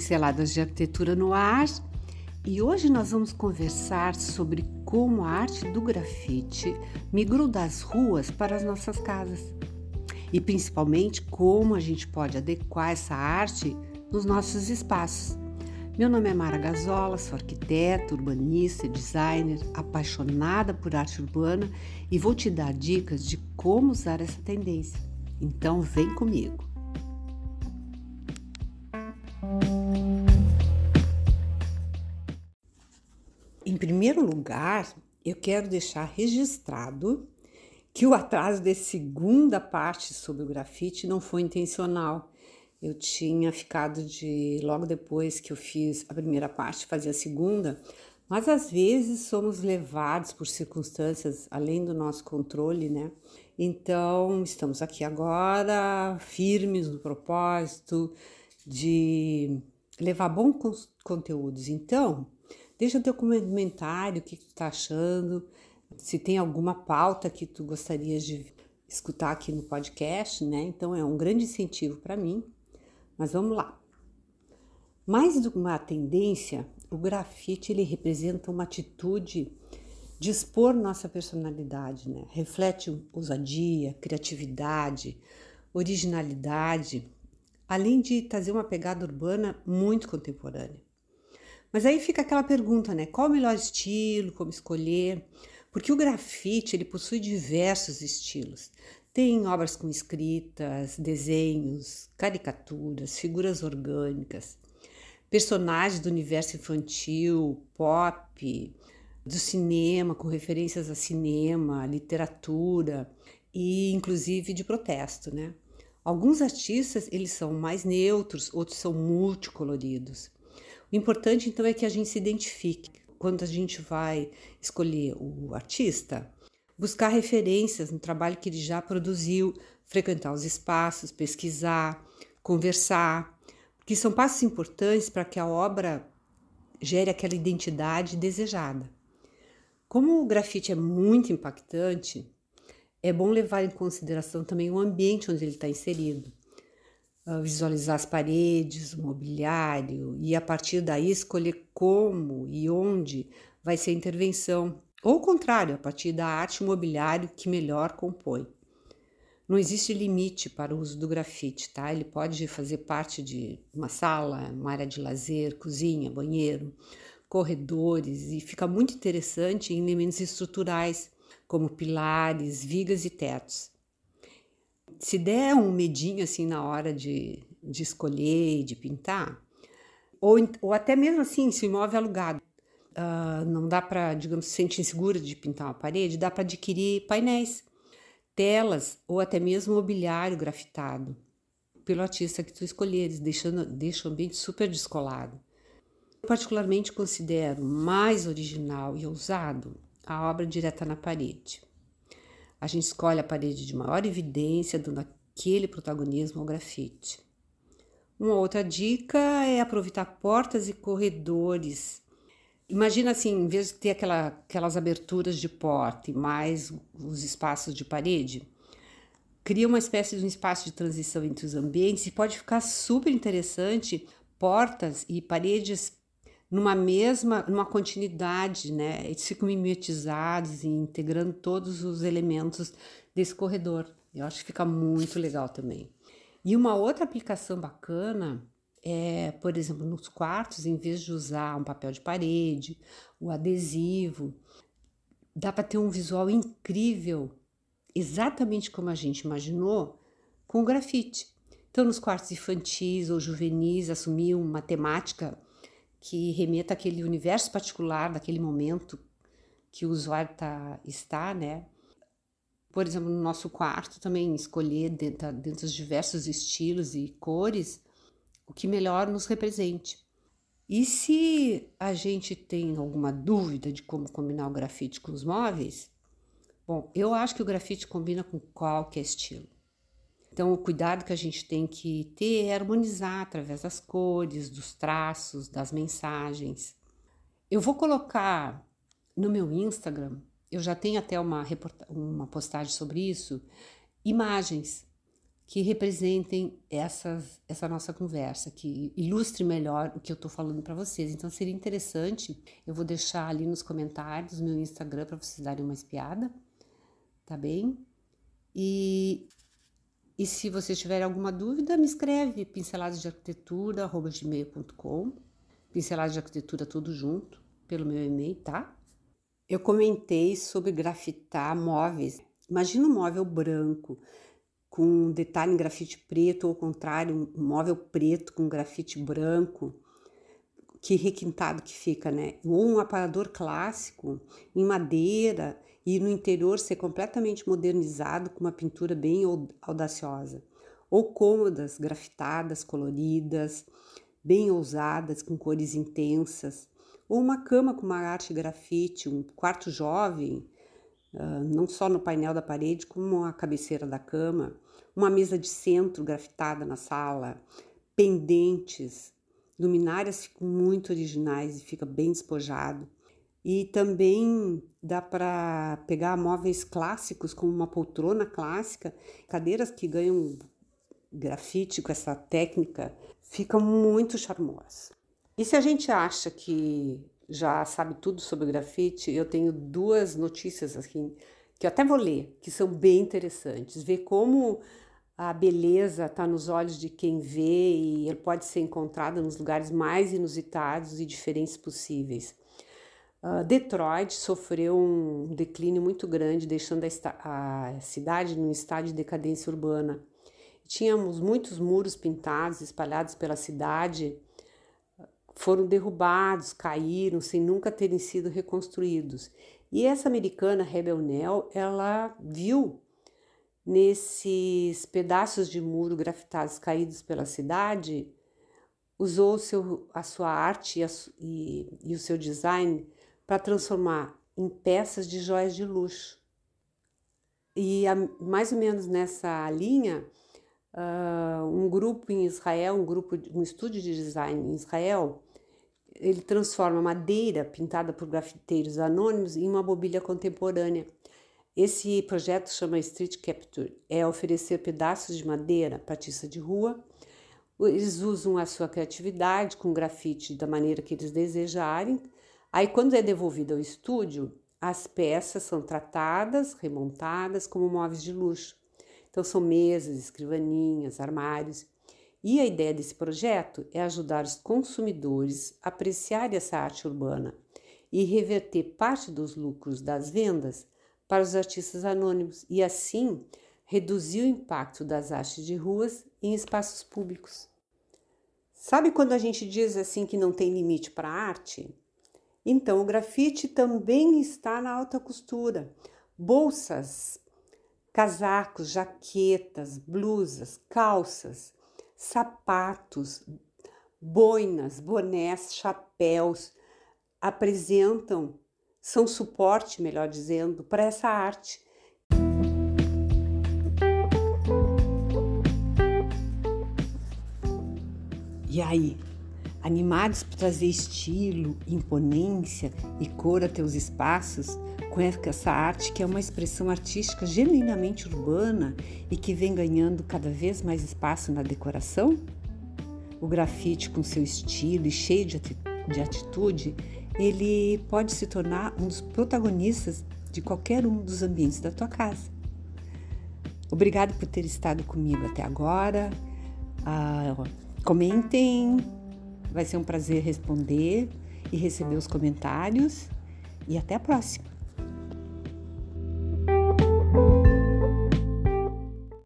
Pinceladas de Arquitetura no Ar e hoje nós vamos conversar sobre como a arte do grafite migrou das ruas para as nossas casas e principalmente como a gente pode adequar essa arte nos nossos espaços. Meu nome é Mara Gazola, sou arquiteta, urbanista, designer, apaixonada por arte urbana e vou te dar dicas de como usar essa tendência. Então vem comigo! Primeiro lugar, eu quero deixar registrado que o atraso da segunda parte sobre o grafite não foi intencional. Eu tinha ficado de logo depois que eu fiz a primeira parte fazer a segunda, mas às vezes somos levados por circunstâncias além do nosso controle, né? Então, estamos aqui agora firmes no propósito de levar bons conteúdos. Então, Deixa o teu comentário, o que tu tá achando, se tem alguma pauta que tu gostaria de escutar aqui no podcast, né? Então é um grande incentivo para mim. Mas vamos lá. Mais do que uma tendência, o grafite ele representa uma atitude de expor nossa personalidade, né? Reflete ousadia, criatividade, originalidade, além de trazer uma pegada urbana muito contemporânea. Mas aí fica aquela pergunta, né? Qual o melhor estilo, como escolher? Porque o grafite ele possui diversos estilos. Tem obras com escritas, desenhos, caricaturas, figuras orgânicas, personagens do universo infantil, pop, do cinema, com referências a cinema, literatura e inclusive de protesto, né? Alguns artistas eles são mais neutros, outros são multicoloridos. O importante então é que a gente se identifique. Quando a gente vai escolher o artista, buscar referências no trabalho que ele já produziu, frequentar os espaços, pesquisar, conversar, que são passos importantes para que a obra gere aquela identidade desejada. Como o grafite é muito impactante, é bom levar em consideração também o ambiente onde ele está inserido. Visualizar as paredes, o mobiliário e a partir daí escolher como e onde vai ser a intervenção, ou o contrário, a partir da arte mobiliário que melhor compõe. Não existe limite para o uso do grafite, tá? Ele pode fazer parte de uma sala, uma área de lazer, cozinha, banheiro, corredores e fica muito interessante em elementos estruturais, como pilares, vigas e tetos se der um medinho assim na hora de, de escolher, de pintar, ou, ou até mesmo assim, se o imóvel é alugado, uh, não dá para, digamos, se sente insegura de pintar uma parede, dá para adquirir painéis, telas ou até mesmo mobiliário grafitado pelo artista que tu escolheres, deixando deixa o ambiente super descolado. Eu particularmente considero mais original e ousado a obra direta na parede. A gente escolhe a parede de maior evidência, dando aquele protagonismo ao grafite. Uma outra dica é aproveitar portas e corredores. Imagina assim, em vez de ter aquela, aquelas aberturas de porta e mais os espaços de parede, cria uma espécie de um espaço de transição entre os ambientes e pode ficar super interessante portas e paredes numa mesma, numa continuidade, né? Eles ficam mimetizados e integrando todos os elementos desse corredor. Eu acho que fica muito legal também. E uma outra aplicação bacana é, por exemplo, nos quartos, em vez de usar um papel de parede, o adesivo, dá para ter um visual incrível, exatamente como a gente imaginou, com grafite. Então, nos quartos infantis ou juvenis, assumir uma temática que remeta àquele universo particular daquele momento que o usuário tá, está, né? Por exemplo, no nosso quarto também escolher dentro, dentro dos diversos estilos e cores o que melhor nos represente. E se a gente tem alguma dúvida de como combinar o grafite com os móveis, bom, eu acho que o grafite combina com qualquer estilo. Então, o cuidado que a gente tem que ter é harmonizar através das cores, dos traços, das mensagens. Eu vou colocar no meu Instagram, eu já tenho até uma, uma postagem sobre isso, imagens que representem essas, essa nossa conversa, que ilustre melhor o que eu estou falando para vocês. Então seria interessante, eu vou deixar ali nos comentários meu Instagram para vocês darem uma espiada, tá bem? E, e se vocês tiverem alguma dúvida, me escreve pinceladasdearquitetura.gmail.com Pinceladas de arquitetura tudo junto, pelo meu e-mail, tá? Eu comentei sobre grafitar móveis. Imagina um móvel branco com um detalhe em grafite preto, ou ao contrário, um móvel preto com grafite branco. Que requintado que fica, né? Ou um aparador clássico em madeira e no interior ser completamente modernizado com uma pintura bem audaciosa. Ou cômodas grafitadas, coloridas, bem ousadas, com cores intensas. Ou uma cama com uma arte grafite, um quarto jovem, uh, não só no painel da parede, como a cabeceira da cama, uma mesa de centro grafitada na sala, pendentes, luminárias ficam muito originais e fica bem despojado. E também dá para pegar móveis clássicos, como uma poltrona clássica, cadeiras que ganham grafite com essa técnica, ficam muito charmosas. E se a gente acha que já sabe tudo sobre grafite, eu tenho duas notícias aqui que eu até vou ler, que são bem interessantes. Ver como a beleza está nos olhos de quem vê e ele pode ser encontrado nos lugares mais inusitados e diferentes possíveis. Uh, Detroit sofreu um declínio muito grande, deixando a, a cidade num estado de decadência urbana. Tínhamos muitos muros pintados espalhados pela cidade, foram derrubados, caíram sem nunca terem sido reconstruídos. E essa americana Rebel Nell, ela viu nesses pedaços de muro grafitados caídos pela cidade, usou seu, a sua arte e, a, e, e o seu design para transformar em peças de joias de luxo. E a, mais ou menos nessa linha, uh, um grupo em Israel, um grupo, um estúdio de design em Israel, ele transforma madeira pintada por grafiteiros anônimos em uma mobília contemporânea esse projeto chama Street Capture, é oferecer pedaços de madeira patista de rua. Eles usam a sua criatividade com grafite da maneira que eles desejarem. Aí, quando é devolvido ao estúdio, as peças são tratadas, remontadas como móveis de luxo. Então, são mesas, escrivaninhas, armários. E a ideia desse projeto é ajudar os consumidores a apreciar essa arte urbana e reverter parte dos lucros das vendas para os artistas anônimos e, assim, reduzir o impacto das artes de ruas em espaços públicos. Sabe quando a gente diz assim que não tem limite para a arte? Então, o grafite também está na alta costura. Bolsas, casacos, jaquetas, blusas, calças, sapatos, boinas, bonés, chapéus apresentam são suporte, melhor dizendo, para essa arte. E aí, animados por trazer estilo, imponência e cor a teus espaços, com essa arte que é uma expressão artística genuinamente urbana e que vem ganhando cada vez mais espaço na decoração? O grafite, com seu estilo e cheio de atitude, ele pode se tornar um dos protagonistas de qualquer um dos ambientes da tua casa. Obrigado por ter estado comigo até agora. Ah, comentem, vai ser um prazer responder e receber os comentários. E até a próxima!